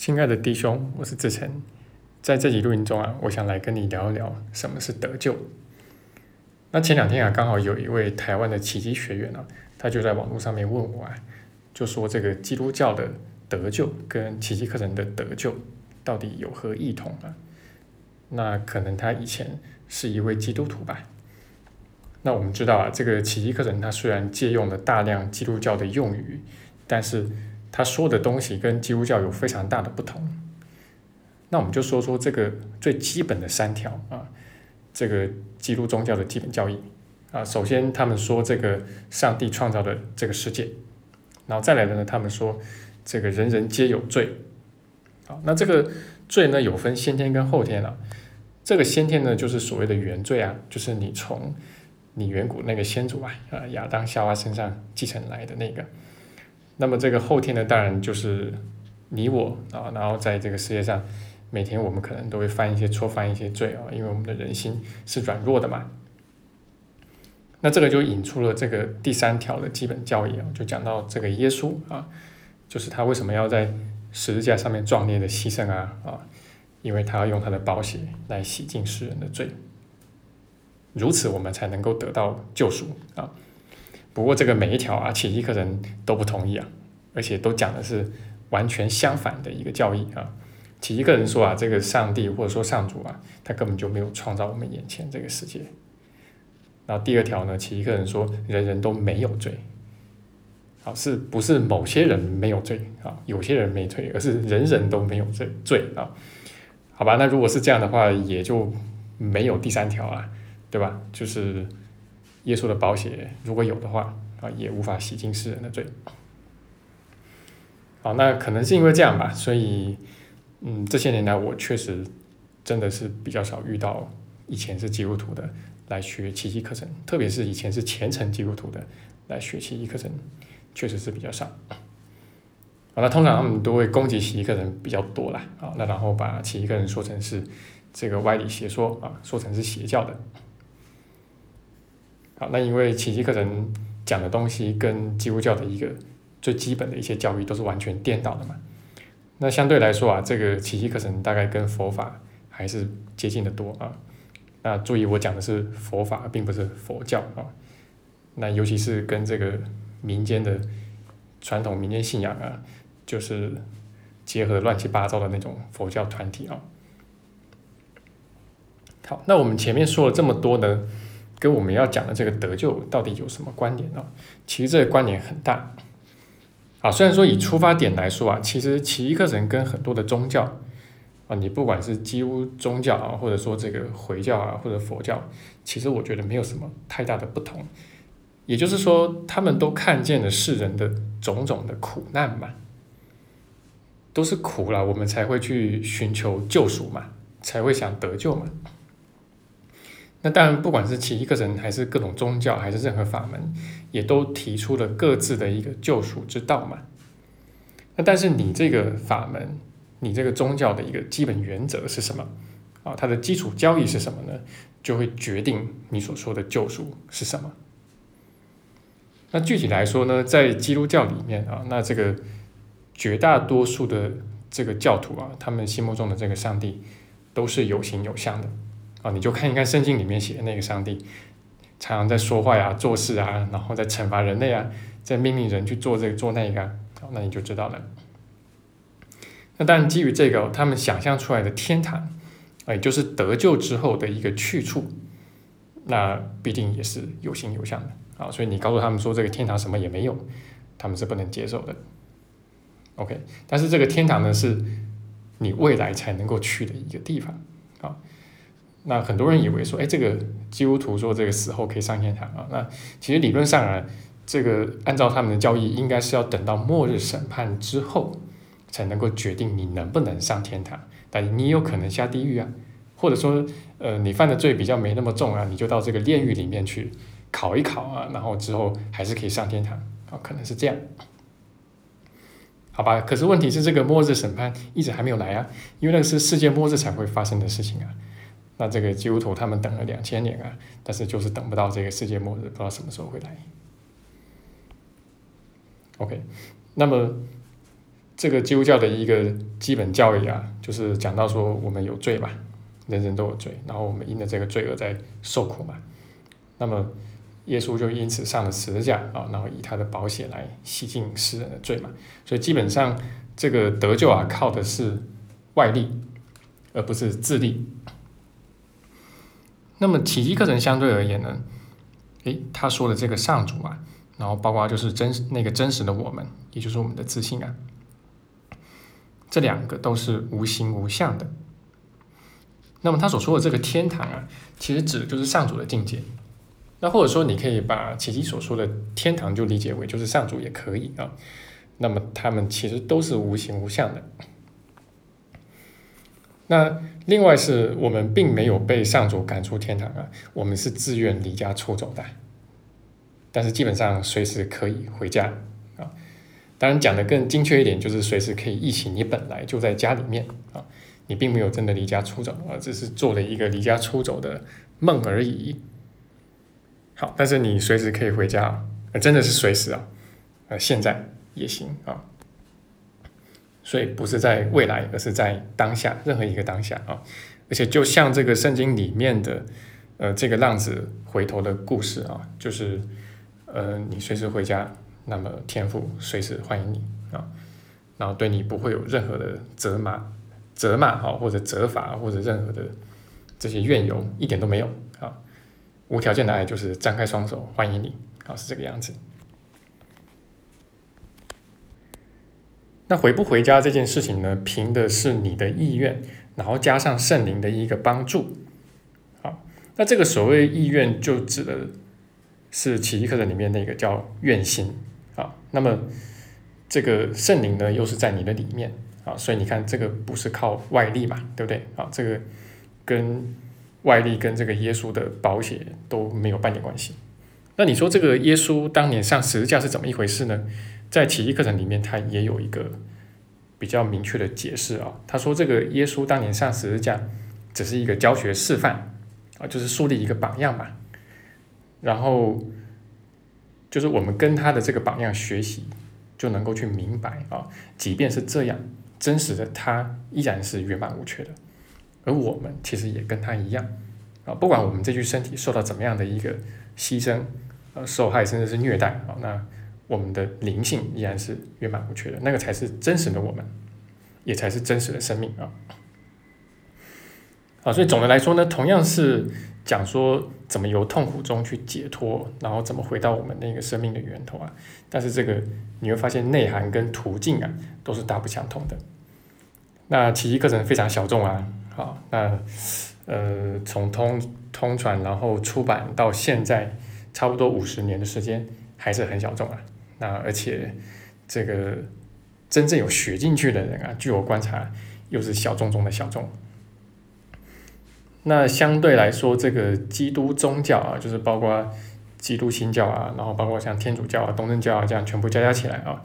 亲爱的弟兄，我是志成，在这集录音中啊，我想来跟你聊一聊什么是得救。那前两天啊，刚好有一位台湾的奇迹学员啊，他就在网络上面问我啊，就说这个基督教的得救跟奇迹课程的得救到底有何异同啊？那可能他以前是一位基督徒吧。那我们知道啊，这个奇迹课程它虽然借用了大量基督教的用语，但是他说的东西跟基督教有非常大的不同。那我们就说说这个最基本的三条啊，这个基督宗教的基本教义啊。首先，他们说这个上帝创造的这个世界，然后再来的呢，他们说这个人人皆有罪。好，那这个罪呢，有分先天跟后天啊。这个先天呢，就是所谓的原罪啊，就是你从你远古那个先祖啊，啊亚当夏娃身上继承来的那个。那么这个后天呢，当然就是你我啊，然后在这个世界上，每天我们可能都会犯一些错，犯一些罪啊，因为我们的人心是软弱的嘛。那这个就引出了这个第三条的基本教义啊，就讲到这个耶稣啊，就是他为什么要在十字架上面壮烈的牺牲啊啊，因为他要用他的宝血来洗净世人的罪，如此我们才能够得到救赎啊。不过这个每一条啊，奇迹课程都不同意啊，而且都讲的是完全相反的一个教义啊。奇迹课程说啊，这个上帝或者说上主啊，他根本就没有创造我们眼前这个世界。然后第二条呢，奇迹课程说人人都没有罪，好，是不是某些人没有罪啊？有些人没罪，而是人人都没有罪罪啊？好吧，那如果是这样的话，也就没有第三条啊，对吧？就是。耶稣的宝血如果有的话啊，也无法洗净世人的罪。好，那可能是因为这样吧，所以嗯，这些年来我确实真的是比较少遇到以前是基督徒的来学奇迹课程，特别是以前是虔诚基督徒的来学奇迹课程，确实是比较少。好，那通常他们都会攻击奇迹课程比较多啦，啊，那然后把奇迹课程说成是这个歪理邪说啊，说成是邪教的。好，那因为奇迹课程讲的东西跟基督教的一个最基本的一些教育都是完全颠倒的嘛。那相对来说啊，这个奇迹课程大概跟佛法还是接近的多啊。那注意我讲的是佛法，并不是佛教啊。那尤其是跟这个民间的传统民间信仰啊，就是结合乱七八糟的那种佛教团体啊。好，那我们前面说了这么多呢。跟我们要讲的这个得救到底有什么关联呢？其实这个关联很大。啊，虽然说以出发点来说啊，其实奇异课程跟很多的宗教啊，你不管是基督宗教啊，或者说这个回教啊，或者佛教，其实我觉得没有什么太大的不同。也就是说，他们都看见了世人的种种的苦难嘛，都是苦了，我们才会去寻求救赎嘛，才会想得救嘛。那当然，不管是其一个人，还是各种宗教，还是任何法门，也都提出了各自的一个救赎之道嘛。那但是你这个法门，你这个宗教的一个基本原则是什么？啊，它的基础教义是什么呢？就会决定你所说的救赎是什么。那具体来说呢，在基督教里面啊，那这个绝大多数的这个教徒啊，他们心目中的这个上帝都是有形有相的。啊，你就看一看圣经里面写的那个上帝，常常在说话呀、做事啊，然后在惩罚人类啊，在命令人去做这个做那个，啊，那你就知道了。那当然，基于这个，他们想象出来的天堂，也就是得救之后的一个去处，那必定也是有形有相的啊。所以你告诉他们说这个天堂什么也没有，他们是不能接受的。OK，但是这个天堂呢，是你未来才能够去的一个地方。那很多人以为说，哎，这个基督徒说这个死后可以上天堂啊。那其实理论上啊，这个按照他们的教义，应该是要等到末日审判之后，才能够决定你能不能上天堂。但你有可能下地狱啊，或者说，呃，你犯的罪比较没那么重啊，你就到这个炼狱里面去考一考啊，然后之后还是可以上天堂啊，可能是这样。好吧，可是问题是这个末日审判一直还没有来啊，因为那个是世界末日才会发生的事情啊。那这个基督徒他们等了两千年啊，但是就是等不到这个世界末日，不知道什么时候会来。OK，那么这个基督教的一个基本教义啊，就是讲到说我们有罪嘛，人人都有罪，然后我们因着这个罪而在受苦嘛。那么耶稣就因此上了十字架啊，然后以他的保险来洗净世人的罪嘛。所以基本上这个得救啊，靠的是外力，而不是自力。那么奇迹课程相对而言呢，诶，他说的这个上主啊，然后包括就是真那个真实的我们，也就是我们的自信啊。这两个都是无形无相的。那么他所说的这个天堂啊，其实指的就是上主的境界。那或者说，你可以把奇迹所说的天堂就理解为就是上主也可以啊。那么他们其实都是无形无相的。那另外是我们并没有被上主赶出天堂啊，我们是自愿离家出走的。但是基本上随时可以回家啊。当然讲的更精确一点，就是随时可以忆起你本来就在家里面啊，你并没有真的离家出走啊，只是做了一个离家出走的梦而已。好，但是你随时可以回家啊，真的是随时啊，呃，现在也行啊。所以不是在未来，而是在当下，任何一个当下啊。而且就像这个圣经里面的呃这个浪子回头的故事啊，就是呃你随时回家。那么天父随时欢迎你啊，然后对你不会有任何的责骂、责骂啊，或者责罚，或者任何的这些怨尤，一点都没有啊。无条件的爱就是张开双手欢迎你啊，是这个样子。那回不回家这件事情呢，凭的是你的意愿，然后加上圣灵的一个帮助。好，那这个所谓意愿，就指的是奇迹课程里面那个叫愿心。啊，那么这个圣灵呢，又是在你的里面啊，所以你看，这个不是靠外力嘛，对不对？啊，这个跟外力跟这个耶稣的保险都没有半点关系。那你说这个耶稣当年上十字架是怎么一回事呢？在奇迹课程里面，他也有一个比较明确的解释啊。他说，这个耶稣当年上十字架只是一个教学示范啊，就是树立一个榜样嘛，然后。就是我们跟他的这个榜样学习，就能够去明白啊，即便是这样，真实的他依然是圆满无缺的，而我们其实也跟他一样啊，不管我们这具身体受到怎么样的一个牺牲、呃受害，甚至是虐待啊，那我们的灵性依然是圆满无缺的，那个才是真实的我们，也才是真实的生命啊。啊，所以总的来说呢，同样是。讲说怎么由痛苦中去解脱，然后怎么回到我们那个生命的源头啊？但是这个你会发现内涵跟途径啊都是大不相同的。那奇迹课程非常小众啊，好，那呃从通通传然后出版到现在差不多五十年的时间还是很小众啊。那而且这个真正有学进去的人啊，据我观察又是小众中的小众。那相对来说，这个基督宗教啊，就是包括基督新教啊，然后包括像天主教啊、东正教啊这样全部加加起来啊，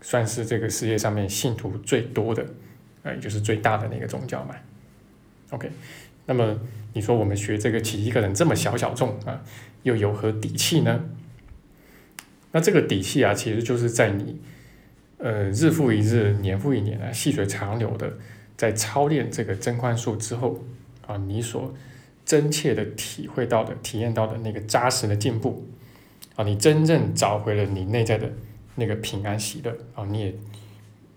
算是这个世界上面信徒最多的，呃，也就是最大的那个宗教嘛。OK，那么你说我们学这个奇迹课程这么小小众啊，又有何底气呢？那这个底气啊，其实就是在你呃日复一日、年复一年啊，细水长流的在操练这个真宽术之后。啊，你所真切的体会到的、体验到的那个扎实的进步，啊，你真正找回了你内在的那个平安喜乐，啊，你也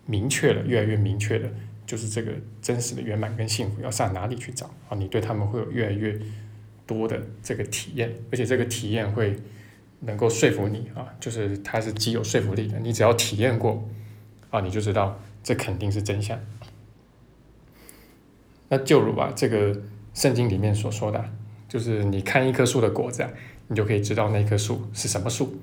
明确了，越来越明确的，就是这个真实的圆满跟幸福要上哪里去找？啊，你对他们会有越来越多的这个体验，而且这个体验会能够说服你，啊，就是它是极有说服力的。你只要体验过，啊，你就知道这肯定是真相。那就如啊，这个圣经里面所说的，就是你看一棵树的果子啊，你就可以知道那棵树是什么树。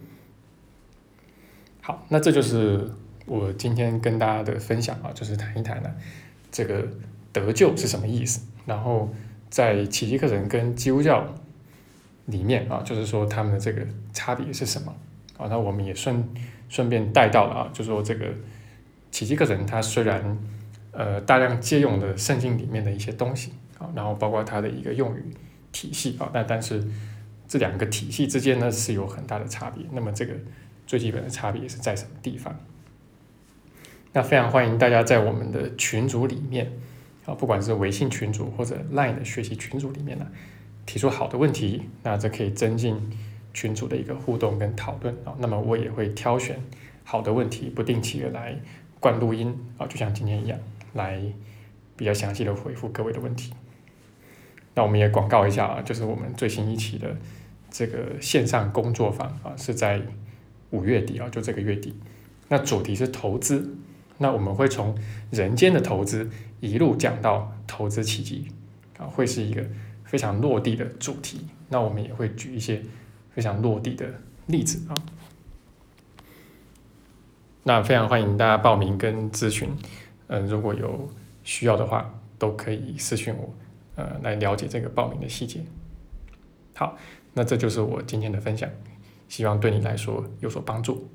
好，那这就是我今天跟大家的分享啊，就是谈一谈呢，这个得救是什么意思。然后在奇迹课程跟基督教里面啊，就是说他们的这个差别是什么啊？那我们也顺顺便带到了啊，就说这个奇迹课程它虽然。呃，大量借用的圣经里面的一些东西啊，然后包括它的一个用语体系啊，但但是这两个体系之间呢是有很大的差别。那么这个最基本的差别是在什么地方？那非常欢迎大家在我们的群组里面，啊，不管是微信群组或者 Line 的学习群组里面呢，提出好的问题，那这可以增进群组的一个互动跟讨论啊。那么我也会挑选好的问题，不定期的来灌录音啊，就像今天一样，来比较详细的回复各位的问题。那我们也广告一下啊，就是我们最新一期的这个线上工作坊啊，是在五月底啊，就这个月底。那主题是投资。那我们会从人间的投资一路讲到投资奇迹啊，会是一个非常落地的主题。那我们也会举一些非常落地的例子啊。那非常欢迎大家报名跟咨询，嗯，如果有需要的话，都可以私信我，呃，来了解这个报名的细节。好，那这就是我今天的分享，希望对你来说有所帮助。